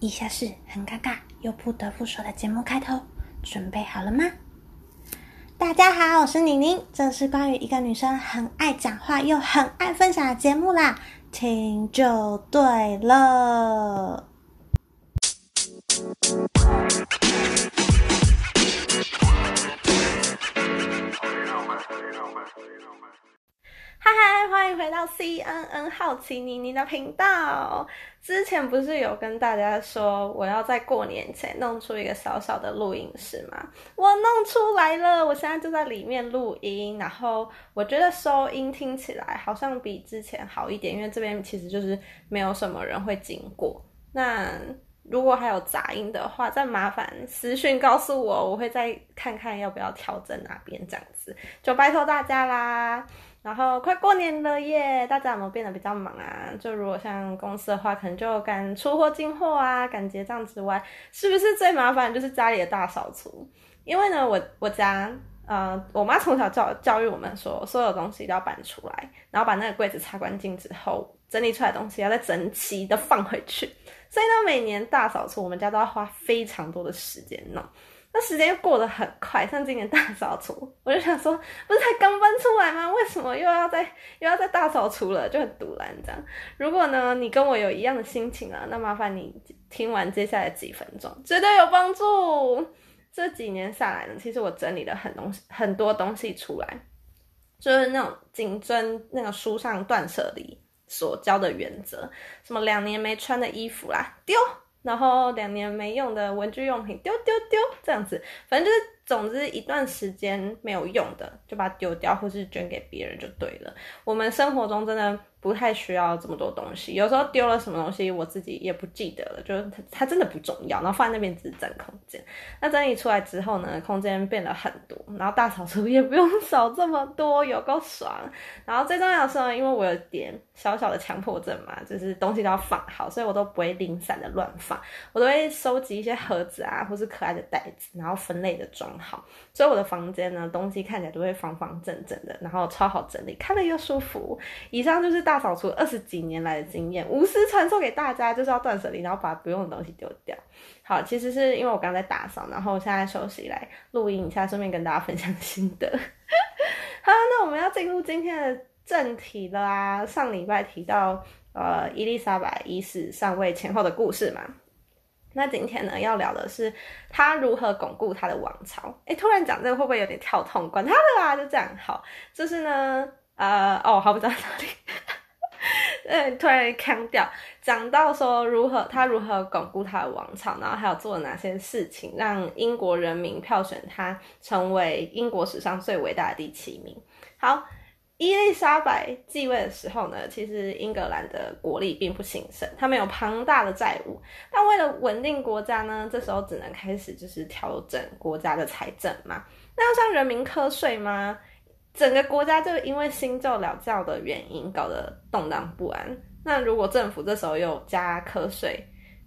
以下是很尴尬又不得不说的节目开头，准备好了吗？大家好，我是宁宁，这是关于一个女生很爱讲话又很爱分享的节目啦，听就对了。嗨，欢迎回到 CNN 好奇妮妮的频道。之前不是有跟大家说，我要在过年前弄出一个小小的录音室吗？我弄出来了，我现在就在里面录音。然后我觉得收音听起来好像比之前好一点，因为这边其实就是没有什么人会经过。那如果还有杂音的话，再麻烦私讯告诉我，我会再看看要不要调整哪边这样子，就拜托大家啦。然后快过年了耶，大家有没有变得比较忙啊？就如果像公司的话，可能就赶出货进货啊，赶结账之外，是不是最麻烦就是家里的大扫除？因为呢，我我家呃，我妈从小教教育我们说，所有东西都要搬出来，然后把那个柜子擦干净之后，整理出来的东西要再整齐的放回去。所以呢，每年大扫除，我们家都要花非常多的时间弄。那时间又过得很快，像今年大扫除，我就想说，不是才刚搬出来吗？为什么又要再 又要再大扫除了？就很堵然这样。如果呢，你跟我有一样的心情啊，那麻烦你听完接下来几分钟，绝对有帮助。这几年下来呢，其实我整理了很东西，很多东西出来，就是那种谨遵那个书上断舍离所教的原则，什么两年没穿的衣服啦，丢。然后两年没用的文具用品丢丢丢，这样子，反正就是，总之一段时间没有用的，就把它丢掉，或是捐给别人就对了。我们生活中真的。不太需要这么多东西，有时候丢了什么东西，我自己也不记得了，就是它它真的不重要，然后放在那边只是占空间。那整理出来之后呢，空间变了很多，然后大扫除也不用扫这么多，有够爽。然后最重要的是，因为我有点小小的强迫症嘛，就是东西都要放好，所以我都不会零散的乱放，我都会收集一些盒子啊，或是可爱的袋子，然后分类的装好，所以我的房间呢，东西看起来都会方方正正的，然后超好整理，看了又舒服。以上就是。大扫除二十几年来的经验，无私传授给大家，就是要断舍离，然后把不用的东西丢掉。好，其实是因为我刚在打扫，然后现在休息来录音一下，顺便跟大家分享心得。好，那我们要进入今天的正题了啊！上礼拜提到呃伊丽莎白一世上位前后的故事嘛，那今天呢要聊的是她如何巩固她的王朝。哎，突然讲这个会不会有点跳痛？管他的啦，就这样。好，就是呢，呃，哦，好，不知道哪里。嗯，突然腔调，讲到说如何他如何巩固他的王朝，然后还有做了哪些事情，让英国人民票选他成为英国史上最伟大的第七名。好，伊丽莎白继位的时候呢，其实英格兰的国力并不兴盛，他们有庞大的债务，但为了稳定国家呢，这时候只能开始就是调整国家的财政嘛。那要向人民课税吗？整个国家就因为新旧两教的原因搞得动荡不安。那如果政府这时候又加课税，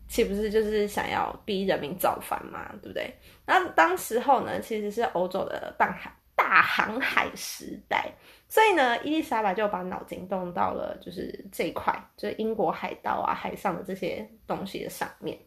岂不是就是想要逼人民造反嘛？对不对？那当时候呢，其实是欧洲的大海大航海时代，所以呢，伊丽莎白就把脑筋动到了就是这一块，就是英国海盗啊、海上的这些东西的上面。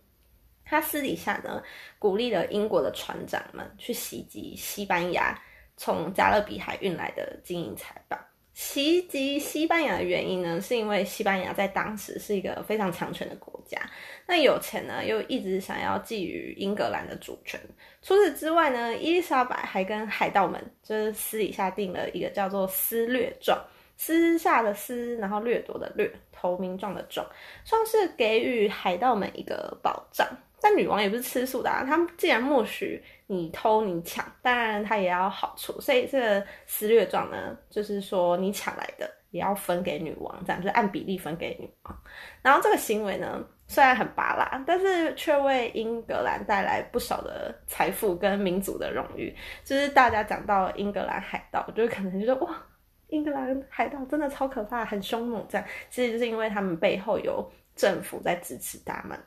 他私底下呢，鼓励了英国的船长们去袭击西班牙。从加勒比海运来的金银财宝，袭击西班牙的原因呢，是因为西班牙在当时是一个非常强权的国家，那有钱呢，又一直想要觊觎英格兰的主权。除此之外呢，伊丽莎白还跟海盗们就是私底下定了一个叫做私掠状，私下的私，然后掠夺的掠，投名状的状，算是给予海盗们一个保障。但女王也不是吃素的啊，她既然默许你偷你抢，当然她也要好处，所以这个私掠状呢，就是说你抢来的也要分给女王，这样就按比例分给女王。然后这个行为呢，虽然很拔辣，但是却为英格兰带来不少的财富跟民族的荣誉。就是大家讲到英格兰海盗，就可能就说哇，英格兰海盗真的超可怕，很凶猛，这样其实就是因为他们背后有政府在支持他们。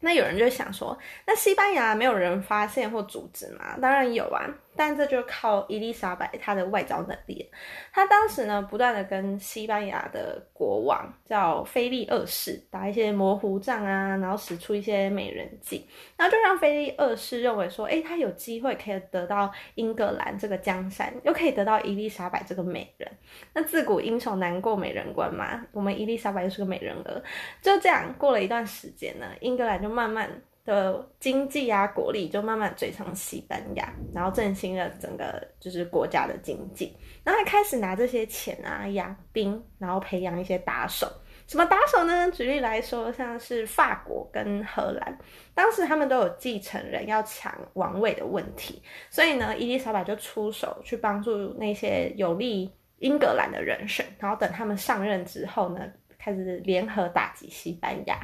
那有人就想说，那西班牙没有人发现或阻止吗？当然有啊，但这就靠伊丽莎白她的外交能力。她当时呢，不断的跟西班牙的国王叫菲利二世打一些模糊仗啊，然后使出一些美人计，然后就让菲利二世认为说，哎，他有机会可以得到英格兰这个江山，又可以得到伊丽莎白这个美人。那自古英雄难过美人关嘛，我们伊丽莎白又是个美人儿。就这样过了一段时间呢，英格兰就慢慢。的经济啊，国力就慢慢追上西班牙，然后振兴了整个就是国家的经济。然后还开始拿这些钱啊养兵，然后培养一些打手。什么打手呢？举例来说，像是法国跟荷兰，当时他们都有继承人要抢王位的问题，所以呢，伊丽莎白就出手去帮助那些有利英格兰的人选，然后等他们上任之后呢，开始联合打击西班牙。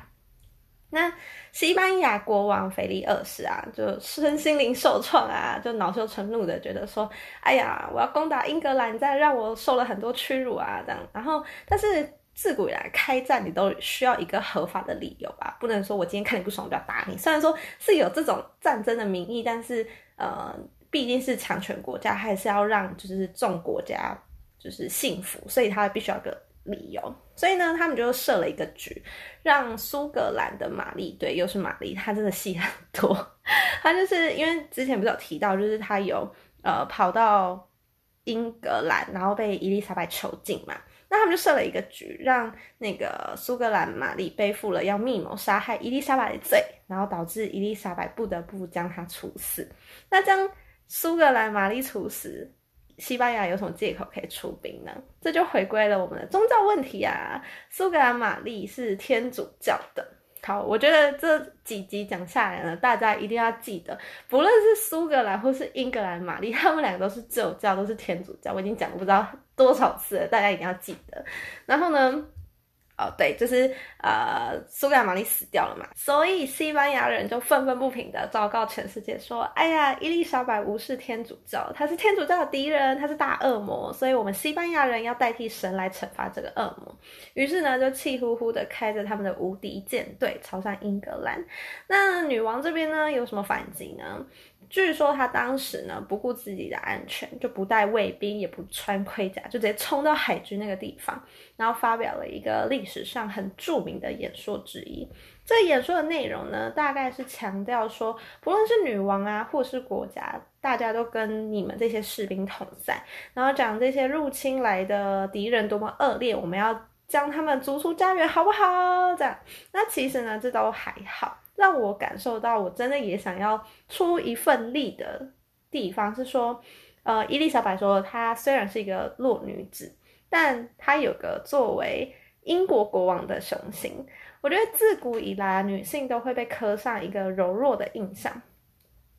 那西班牙国王腓力二世啊，就身心灵受创啊，就恼羞成怒的觉得说：“哎呀，我要攻打英格兰，再让我受了很多屈辱啊！”这样，然后，但是自古以来开战，你都需要一个合法的理由吧？不能说我今天看你不爽，我就要打你。虽然说是有这种战争的名义，但是呃，毕竟是强权国家，还是要让就是众国家就是幸福，所以他必须要个。理由，所以呢，他们就设了一个局，让苏格兰的玛丽，对，又是玛丽，她真的戏很多。她就是因为之前不是有提到，就是她有呃跑到英格兰，然后被伊丽莎白囚禁嘛。那他们就设了一个局，让那个苏格兰玛丽背负了要密谋杀害伊丽莎白的罪，然后导致伊丽莎白不得不将她处死。那将苏格兰玛丽处死。西班牙有什么借口可以出兵呢？这就回归了我们的宗教问题啊！苏格兰玛丽是天主教的。好，我觉得这几集讲下来呢，大家一定要记得，不论是苏格兰或是英格兰玛丽，他们两个都是旧教，都是天主教。我已经讲不知道多少次了，大家一定要记得。然后呢？哦，对，就是呃，苏格兰玛丽死掉了嘛，所以西班牙人就愤愤不平的昭告全世界说：“哎呀，伊丽莎白无视天主教，他是天主教的敌人，他是大恶魔，所以我们西班牙人要代替神来惩罚这个恶魔。”于是呢，就气呼呼的开着他们的无敌舰队朝向英格兰。那女王这边呢，有什么反击呢？据说他当时呢不顾自己的安全，就不带卫兵，也不穿盔甲，就直接冲到海军那个地方，然后发表了一个历史上很著名的演说之一。这演说的内容呢，大概是强调说，不论是女王啊，或是国家，大家都跟你们这些士兵同在，然后讲这些入侵来的敌人多么恶劣，我们要将他们逐出家园，好不好？这样，那其实呢，这都还好。让我感受到，我真的也想要出一份力的地方是说，呃，伊丽莎白说，她虽然是一个弱女子，但她有个作为英国国王的雄心。我觉得自古以来，女性都会被刻上一个柔弱的印象。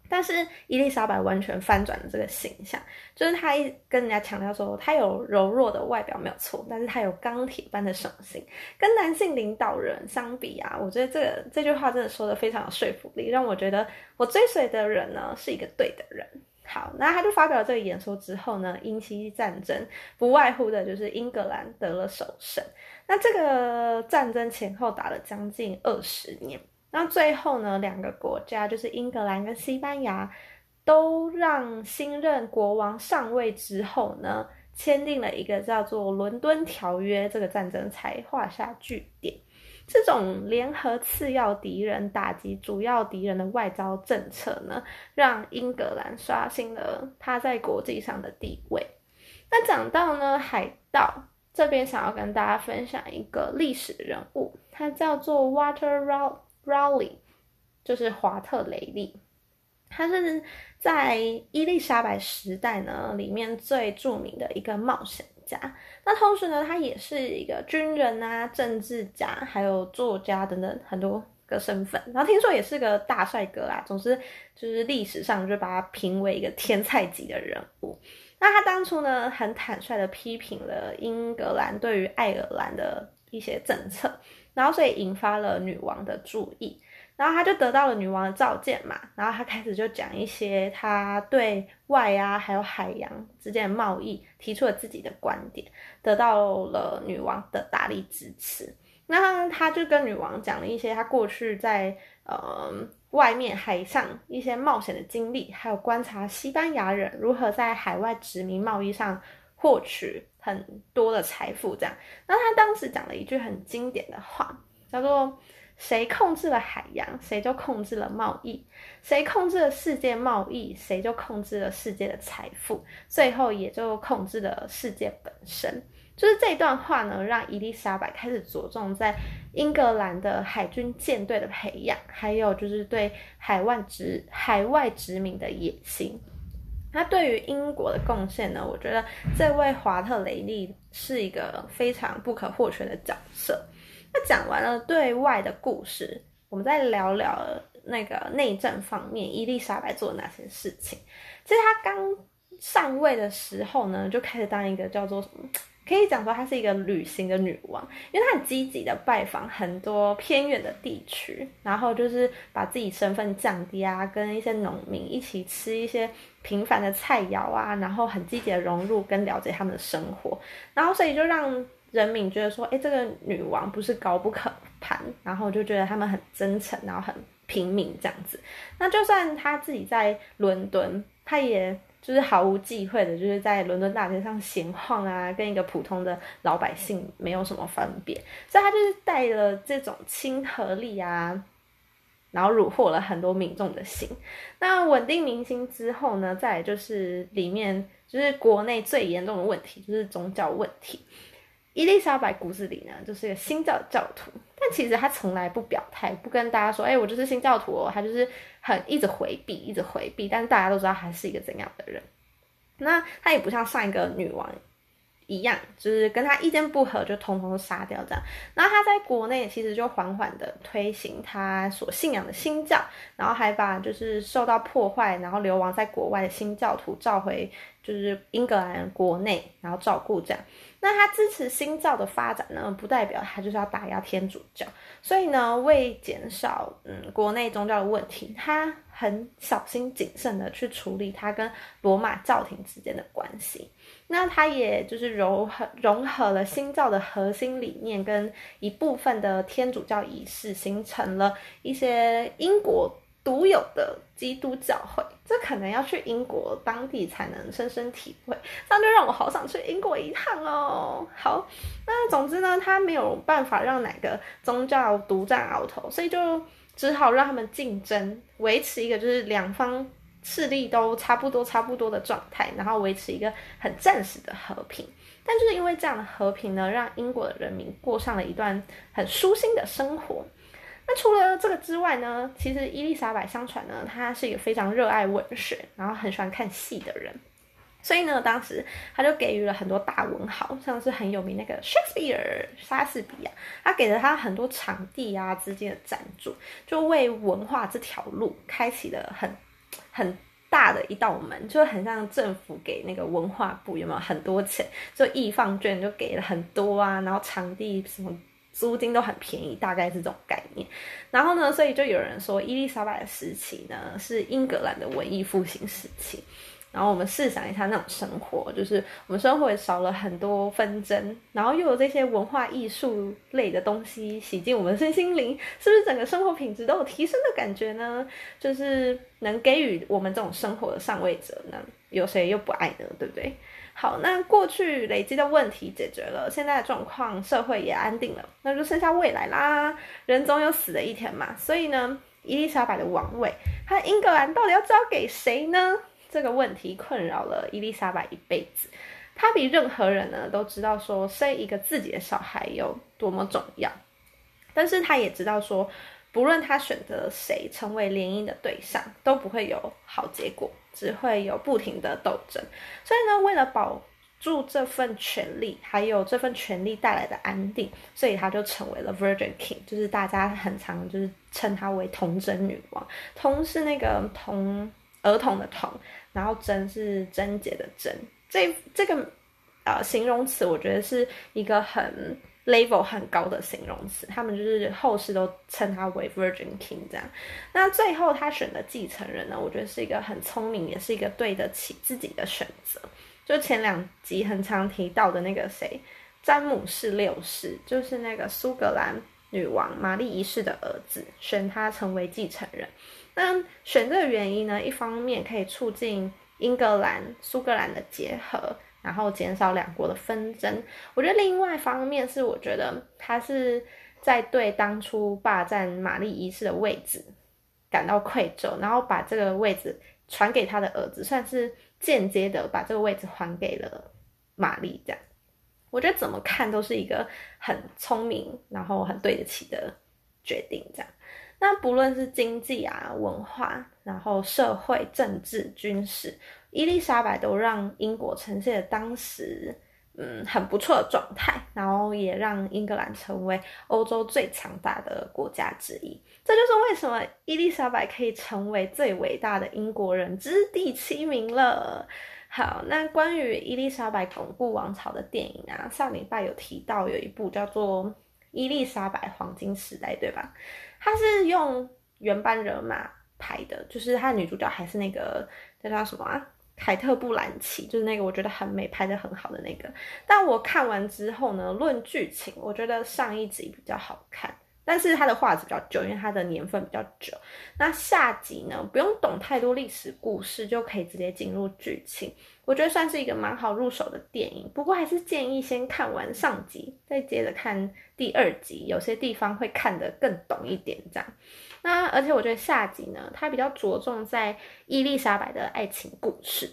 但是伊丽莎白完全翻转了这个形象，就是她一跟人家强调说，她有柔弱的外表没有错，但是她有钢铁般的雄心。跟男性领导人相比啊，我觉得这个这句话真的说的非常有说服力，让我觉得我追随的人呢是一个对的人。好，那他就发表了这个演说之后呢，英西战争不外乎的就是英格兰得了首胜。那这个战争前后打了将近二十年。那最后呢，两个国家就是英格兰跟西班牙，都让新任国王上位之后呢，签订了一个叫做《伦敦条约》，这个战争才画下句点。这种联合次要敌人打击主要敌人的外交政策呢，让英格兰刷新了他在国际上的地位。那讲到呢，海盗这边想要跟大家分享一个历史人物，他叫做 Water Row。Rowley 就是华特雷利，他是在伊丽莎白时代呢里面最著名的一个冒险家。那同时呢，他也是一个军人啊、政治家，还有作家等等很多个身份。然后听说也是个大帅哥啊，总之就是历史上就把他评为一个天才级的人物。那他当初呢，很坦率的批评了英格兰对于爱尔兰的一些政策。然后，所以引发了女王的注意，然后他就得到了女王的召见嘛，然后他开始就讲一些他对外啊，还有海洋之间的贸易提出了自己的观点，得到了女王的大力支持。那他就跟女王讲了一些他过去在呃外面海上一些冒险的经历，还有观察西班牙人如何在海外殖民贸易上获取很多的财富。这样，那他当时讲了一句很经典的话，叫做。谁控制了海洋，谁就控制了贸易；谁控制了世界贸易，谁就控制了世界的财富，最后也就控制了世界本身。就是这段话呢，让伊丽莎白开始着重在英格兰的海军舰队的培养，还有就是对海外殖海外殖民的野心。那对于英国的贡献呢？我觉得这位华特雷利是一个非常不可或缺的角色。那讲完了对外的故事，我们再聊聊那个内政方面，伊丽莎白做了哪些事情？其实她刚上位的时候呢，就开始当一个叫做什么，可以讲说她是一个旅行的女王，因为她很积极的拜访很多偏远的地区，然后就是把自己身份降低啊，跟一些农民一起吃一些平凡的菜肴啊，然后很积极的融入跟了解他们的生活，然后所以就让。人民觉得说，哎，这个女王不是高不可攀，然后就觉得他们很真诚，然后很平民这样子。那就算她自己在伦敦，她也就是毫无忌讳的，就是在伦敦大街上闲晃啊，跟一个普通的老百姓没有什么分别。所以他就是带了这种亲和力啊，然后虏获了很多民众的心。那稳定民心之后呢，再就是里面就是国内最严重的问题，就是宗教问题。伊丽莎白骨子里呢，就是一个新教教徒，但其实他从来不表态，不跟大家说，哎，我就是新教徒哦，他就是很一直回避，一直回避，但是大家都知道他是一个怎样的人。那他也不像上一个女王一样，就是跟他意见不合就通通杀掉这样。那他在国内其实就缓缓的推行他所信仰的新教，然后还把就是受到破坏，然后流亡在国外的新教徒召回，就是英格兰国内，然后照顾这样。那他支持新教的发展呢，不代表他就是要打压天主教。所以呢，为减少嗯国内宗教的问题，他很小心谨慎的去处理他跟罗马教廷之间的关系。那他也就是融合融合了新教的核心理念跟一部分的天主教仪式，形成了一些英国。独有的基督教会，这可能要去英国当地才能深深体会。这样就让我好想去英国一趟哦。好，那总之呢，他没有办法让哪个宗教独占鳌头，所以就只好让他们竞争，维持一个就是两方势力都差不多差不多的状态，然后维持一个很暂时的和平。但就是因为这样的和平呢，让英国的人民过上了一段很舒心的生活。那除了这个之外呢？其实伊丽莎白相传呢，她是一个非常热爱文学，然后很喜欢看戏的人。所以呢，当时他就给予了很多大文豪，像是很有名那个 Shakespeare 莎士比亚，他给了他很多场地啊、资金的赞助，就为文化这条路开启了很很大的一道门，就很像政府给那个文化部有没有很多钱，就易放券就给了很多啊，然后场地什么。租金都很便宜，大概是这种概念。然后呢，所以就有人说，伊丽莎白的时期呢是英格兰的文艺复兴时期。然后我们试想一下那种生活，就是我们生活也少了很多纷争，然后又有这些文化艺术类的东西洗净我们身心灵，是不是整个生活品质都有提升的感觉呢？就是能给予我们这种生活的上位者呢，有谁又不爱呢？对不对？好，那过去累积的问题解决了，现在的状况社会也安定了，那就剩下未来啦。人总有死的一天嘛，所以呢，伊丽莎白的王位，她英格兰到底要交给谁呢？这个问题困扰了伊丽莎白一辈子。她比任何人呢都知道说生一个自己的小孩有多么重要，但是她也知道说，不论她选择谁成为联姻的对象，都不会有好结果。只会有不停的斗争，所以呢，为了保住这份权利，还有这份权利带来的安定，所以她就成为了 Virgin King，就是大家很常就是称她为童贞女王。童是那个童儿童的童，然后贞是贞洁的贞。这这个呃形容词，我觉得是一个很。level 很高的形容词，他们就是后世都称他为 Virgin King 这样。那最后他选的继承人呢，我觉得是一个很聪明，也是一个对得起自己的选择。就前两集很常提到的那个谁，詹姆士六世，就是那个苏格兰女王玛丽一世的儿子，选他成为继承人。那选这个原因呢，一方面可以促进英格兰、苏格兰的结合，然后减少两国的纷争。我觉得另外一方面是，我觉得他是在对当初霸占玛丽一世的位置感到愧疚，然后把这个位置传给他的儿子，算是间接的把这个位置还给了玛丽。这样，我觉得怎么看都是一个很聪明，然后很对得起的决定。这样。那不论是经济啊、文化，然后社会、政治、军事，伊丽莎白都让英国呈现了当时嗯很不错的状态，然后也让英格兰成为欧洲最强大的国家之一。这就是为什么伊丽莎白可以成为最伟大的英国人之第七名了。好，那关于伊丽莎白巩固王朝的电影啊，上礼拜有提到有一部叫做《伊丽莎白黄金时代》，对吧？它是用原班人马拍的，就是它的女主角还是那个那叫什么啊？凯特·布兰奇，就是那个我觉得很美、拍的很好的那个。但我看完之后呢，论剧情，我觉得上一集比较好看。但是它的画质比较久，因为它的年份比较久。那下集呢，不用懂太多历史故事就可以直接进入剧情，我觉得算是一个蛮好入手的电影。不过还是建议先看完上集，再接着看第二集，有些地方会看得更懂一点这样。那而且我觉得下集呢，它比较着重在伊丽莎白的爱情故事。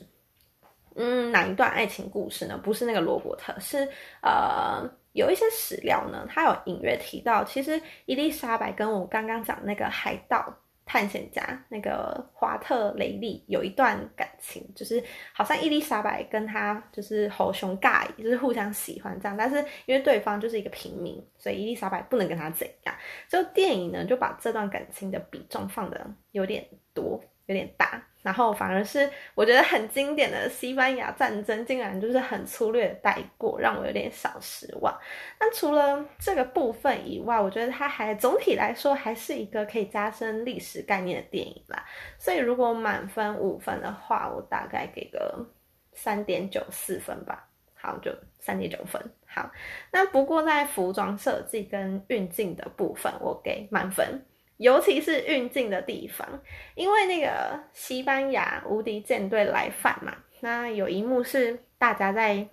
嗯，哪一段爱情故事呢？不是那个罗伯特，是呃。有一些史料呢，他有隐约提到，其实伊丽莎白跟我刚刚讲那个海盗探险家那个华特雷利有一段感情，就是好像伊丽莎白跟他就是猴熊尬，就是互相喜欢这样，但是因为对方就是一个平民，所以伊丽莎白不能跟他怎样。就电影呢，就把这段感情的比重放的有点多，有点大。然后反而是我觉得很经典的西班牙战争，竟然就是很粗略的带过，让我有点小失望。那除了这个部分以外，我觉得它还总体来说还是一个可以加深历史概念的电影啦。所以如果满分五分的话，我大概给个三点九四分吧。好，就三点九分。好，那不过在服装设计跟运镜的部分，我给满分。尤其是运镜的地方，因为那个西班牙无敌舰队来犯嘛，那有一幕是大家在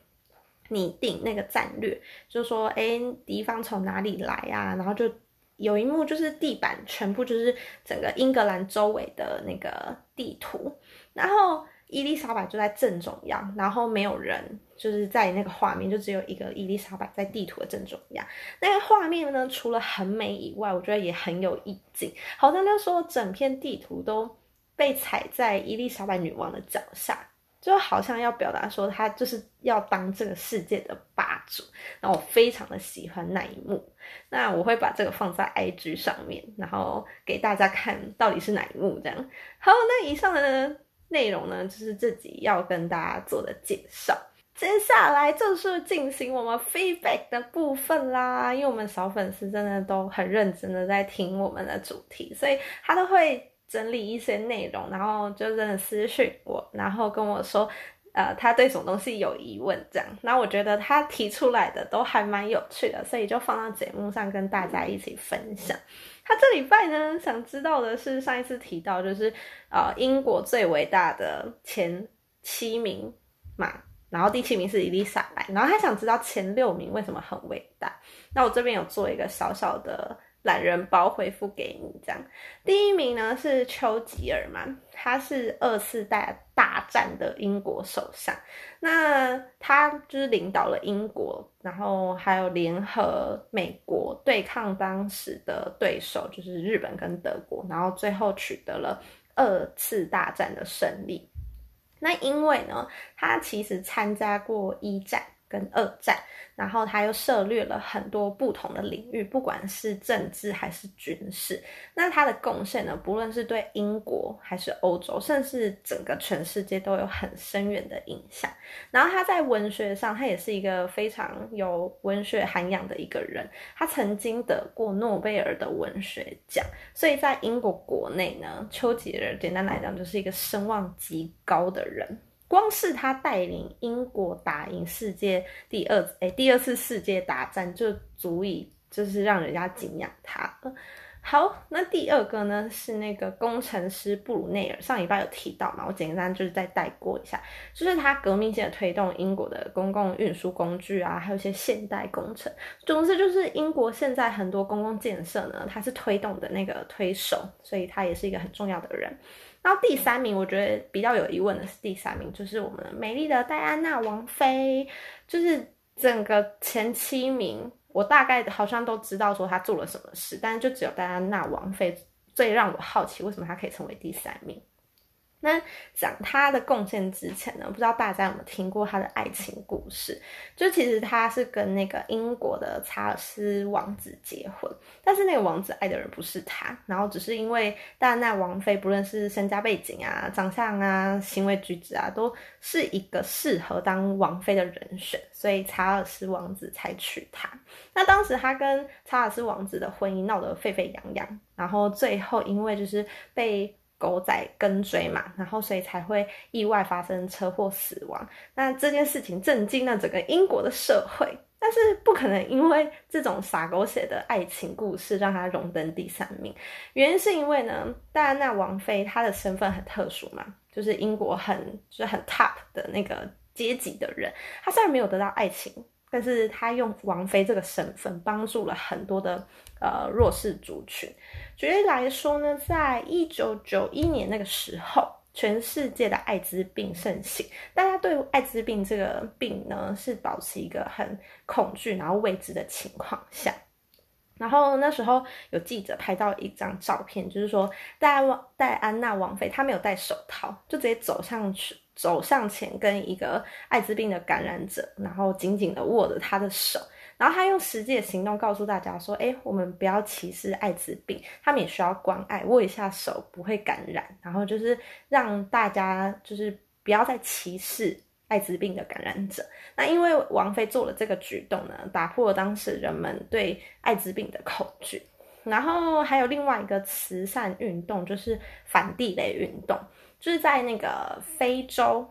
拟定那个战略，就说哎敌方从哪里来啊，然后就有一幕就是地板全部就是整个英格兰周围的那个地图，然后。伊丽莎白就在正中央，然后没有人，就是在那个画面，就只有一个伊丽莎白在地图的正中央。那个画面呢，除了很美以外，我觉得也很有意境。好像就说整片地图都被踩在伊丽莎白女王的脚下，就好像要表达说她就是要当这个世界的霸主。然后我非常的喜欢那一幕，那我会把这个放在 IG 上面，然后给大家看到底是哪一幕这样。好，那以上的呢？内容呢，就是自己要跟大家做的介绍。接下来就是进行我们 feedback 的部分啦，因为我们小粉丝真的都很认真的在听我们的主题，所以他都会整理一些内容，然后就真的私讯我，然后跟我说，呃，他对什么东西有疑问这样。那我觉得他提出来的都还蛮有趣的，所以就放到节目上跟大家一起分享。他这礼拜呢，想知道的是上一次提到，就是呃英国最伟大的前七名嘛，然后第七名是伊丽莎白，然后他想知道前六名为什么很伟大。那我这边有做一个小小的。懒人包回复给你，这样第一名呢是丘吉尔嘛，他是二次大大战的英国首相，那他就是领导了英国，然后还有联合美国对抗当时的对手，就是日本跟德国，然后最后取得了二次大战的胜利。那因为呢，他其实参加过一战。跟二战，然后他又涉略了很多不同的领域，不管是政治还是军事。那他的贡献呢，不论是对英国还是欧洲，甚至整个全世界都有很深远的影响。然后他在文学上，他也是一个非常有文学涵养的一个人。他曾经得过诺贝尔的文学奖，所以在英国国内呢，丘吉尔简单来讲就是一个声望极高的人。光是他带领英国打赢世界第二哎第二次世界大战，就足以就是让人家敬仰他了。好，那第二个呢是那个工程师布鲁内尔，上礼拜有提到嘛，我简单就是再带过一下，就是他革命性的推动英国的公共运输工具啊，还有一些现代工程，总之就是英国现在很多公共建设呢，他是推动的那个推手，所以他也是一个很重要的人。然后第三名，我觉得比较有疑问的是第三名，就是我们美丽的戴安娜王妃，就是整个前七名。我大概好像都知道说她做了什么事，但是就只有戴安娜王妃最让我好奇，为什么她可以成为第三名。那讲他的贡献之前呢，不知道大家有没有听过他的爱情故事？就其实他是跟那个英国的查尔斯王子结婚，但是那个王子爱的人不是他，然后只是因为戴安娜王妃不论是身家背景啊、长相啊、行为举止啊，都是一个适合当王妃的人选，所以查尔斯王子才娶她。那当时他跟查尔斯王子的婚姻闹得沸沸扬扬，然后最后因为就是被。狗仔跟追嘛，然后所以才会意外发生车祸死亡。那这件事情震惊了整个英国的社会，但是不可能因为这种傻狗血的爱情故事让他荣登第三名。原因是因为呢，戴安娜王妃她的身份很特殊嘛，就是英国很就是很 top 的那个阶级的人。她虽然没有得到爱情。但是他用王菲这个身份帮助了很多的呃弱势族群。举例来说呢，在一九九一年那个时候，全世界的艾滋病盛行，大家对艾滋病这个病呢是保持一个很恐惧然后未知的情况下。然后那时候有记者拍到一张照片，就是说戴戴安娜王妃她没有戴手套，就直接走上去。走上前跟一个艾滋病的感染者，然后紧紧的握着他的手，然后他用实际的行动告诉大家说：“哎，我们不要歧视艾滋病，他们也需要关爱，握一下手不会感染。”然后就是让大家就是不要再歧视艾滋病的感染者。那因为王菲做了这个举动呢，打破了当时人们对艾滋病的恐惧。然后还有另外一个慈善运动，就是反地雷运动。就是在那个非洲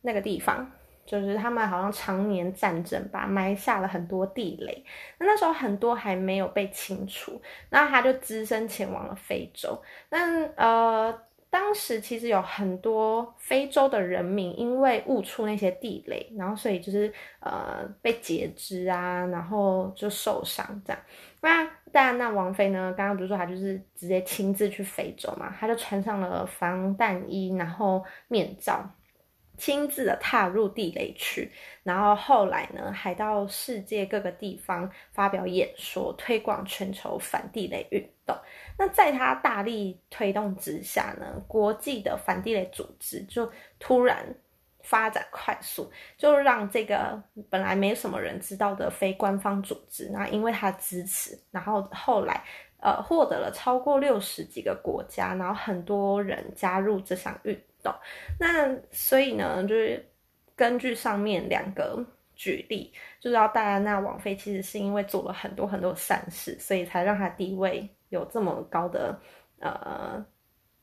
那个地方，就是他们好像常年战争吧，埋下了很多地雷。那那时候很多还没有被清除，那他就只身前往了非洲。那呃，当时其实有很多非洲的人民因为误触那些地雷，然后所以就是呃被截肢啊，然后就受伤这样。那但那王菲呢？刚刚不是说她就是直接亲自去非洲嘛？她就穿上了防弹衣，然后面罩，亲自的踏入地雷区，然后后来呢，还到世界各个地方发表演说，推广全球反地雷运动。那在他大力推动之下呢，国际的反地雷组织就突然。发展快速，就让这个本来没什么人知道的非官方组织，那因为他支持，然后后来呃获得了超过六十几个国家，然后很多人加入这项运懂。那所以呢，就是根据上面两个举例，就知道戴安娜王妃其实是因为做了很多很多善事，所以才让她地位有这么高的呃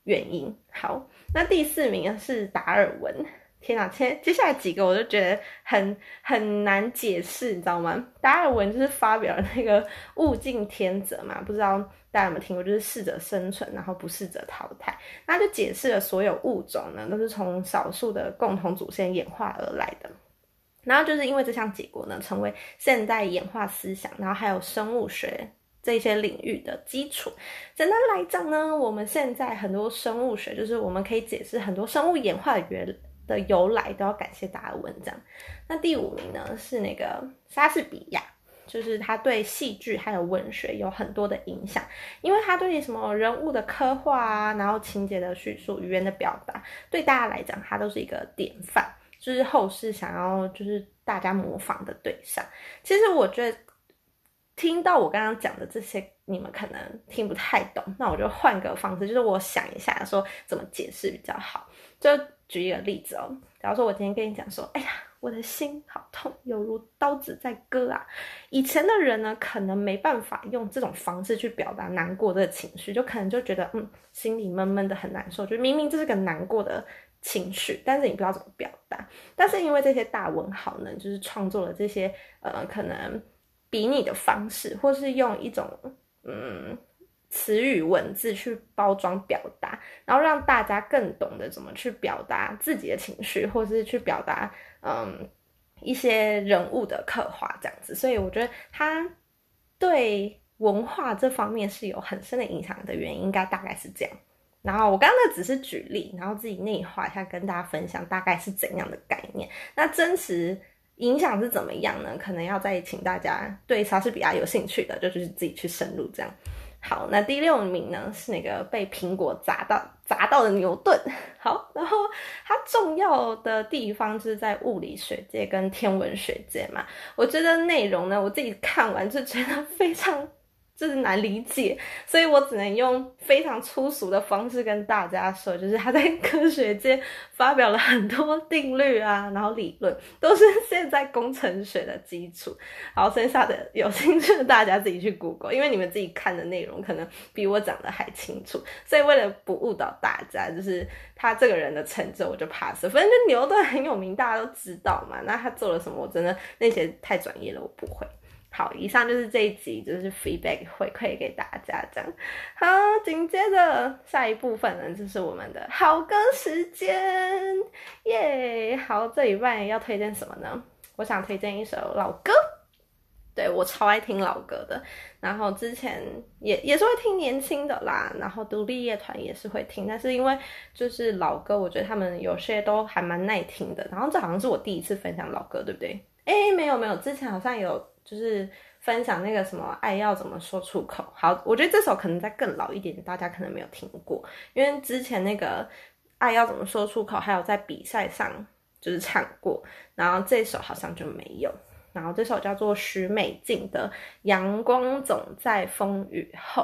原因。好，那第四名是达尔文。天哪，接接下来几个我就觉得很很难解释，你知道吗？达尔文就是发表了那个物竞天择嘛，不知道大家有没有听过？就是适者生存，然后不适者淘汰。那就解释了所有物种呢都是从少数的共同祖先演化而来的。然后就是因为这项结果呢，成为现代演化思想，然后还有生物学这些领域的基础。简单来讲呢，我们现在很多生物学就是我们可以解释很多生物演化的原。的由来都要感谢达尔文这样。那第五名呢是那个莎士比亚，就是他对戏剧还有文学有很多的影响，因为他对什么人物的刻画啊，然后情节的叙述、语言的表达，对大家来讲他都是一个典范，就是后世想要就是大家模仿的对象。其实我觉得听到我刚刚讲的这些，你们可能听不太懂，那我就换个方式，就是我想一下说怎么解释比较好，就。举一个例子哦，假如说我今天跟你讲说，哎呀，我的心好痛，犹如刀子在割啊。以前的人呢，可能没办法用这种方式去表达难过的情绪，就可能就觉得，嗯，心里闷闷的很难受，就明明这是个难过的情绪，但是你不知道怎么表达。但是因为这些大文豪呢，就是创作了这些呃，可能比拟的方式，或是用一种嗯词语文字去包装表达，然后让大家更懂得怎么去表达自己的情绪，或是去表达嗯一些人物的刻画这样子。所以我觉得他对文化这方面是有很深的影响的原因，应该大概是这样。然后我刚刚只是举例，然后自己内化一下，跟大家分享大概是怎样的概念。那真实影响是怎么样呢？可能要再请大家对莎士比亚有兴趣的，就是自己去深入这样。好，那第六名呢是那个被苹果砸到砸到的牛顿。好，然后它重要的地方就是在物理学界跟天文学界嘛。我觉得内容呢，我自己看完就觉得非常。就是难理解，所以我只能用非常粗俗的方式跟大家说，就是他在科学界发表了很多定律啊，然后理论都是现在工程学的基础。然后，剩下的有兴趣的大家自己去 Google，因为你们自己看的内容可能比我讲的还清楚。所以为了不误导大家，就是他这个人的成就我就 pass。反正牛顿很有名，大家都知道嘛。那他做了什么，我真的那些太专业了，我不会。好，以上就是这一集，就是 feedback 回馈给大家这样。好，紧接着下一部分呢，就是我们的好歌时间，耶！好，这礼拜要推荐什么呢？我想推荐一首老歌，对我超爱听老歌的。然后之前也也是会听年轻的啦，然后独立乐团也是会听，但是因为就是老歌，我觉得他们有些都还蛮耐听的。然后这好像是我第一次分享老歌，对不对？哎，没有没有，之前好像有。就是分享那个什么爱要怎么说出口。好，我觉得这首可能再更老一点，大家可能没有听过，因为之前那个爱要怎么说出口，还有在比赛上就是唱过，然后这首好像就没有。然后这首叫做许美静的《阳光总在风雨后》，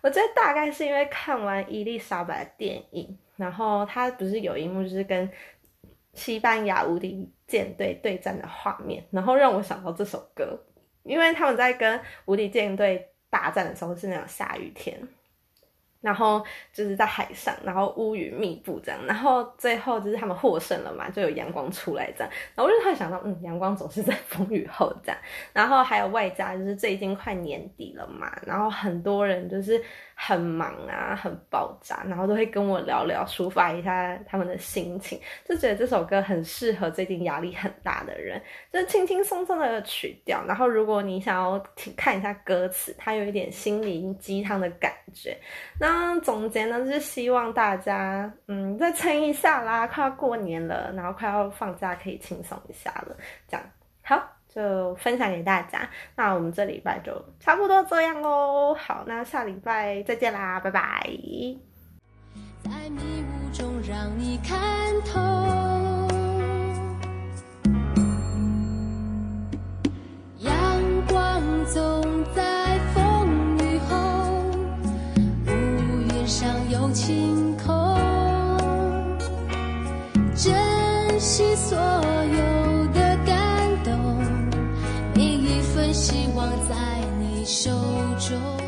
我觉得大概是因为看完伊丽莎白的电影，然后他不是有一幕就是跟西班牙无敌舰队对战的画面，然后让我想到这首歌。因为他们在跟无敌舰队大战的时候是那种下雨天，然后就是在海上，然后乌云密布这样，然后最后就是他们获胜了嘛，就有阳光出来这样，然后我就突然想到，嗯，阳光总是在风雨后这样，然后还有外加就是最近快年底了嘛，然后很多人就是。很忙啊，很爆炸，然后都会跟我聊聊，抒发一下他们的心情，就觉得这首歌很适合最近压力很大的人，就是轻轻松松的曲调。然后如果你想要听看一下歌词，它有一点心灵鸡汤的感觉。那总结呢，就是希望大家嗯再撑一下啦，快要过年了，然后快要放假，可以轻松一下了，这样好。就分享给大家，那我们这礼拜就差不多这样喽。好，那下礼拜再见啦，拜拜。在迷雾中让你看透，阳光总在晴空珍惜所有的感动每一份希望在你手中。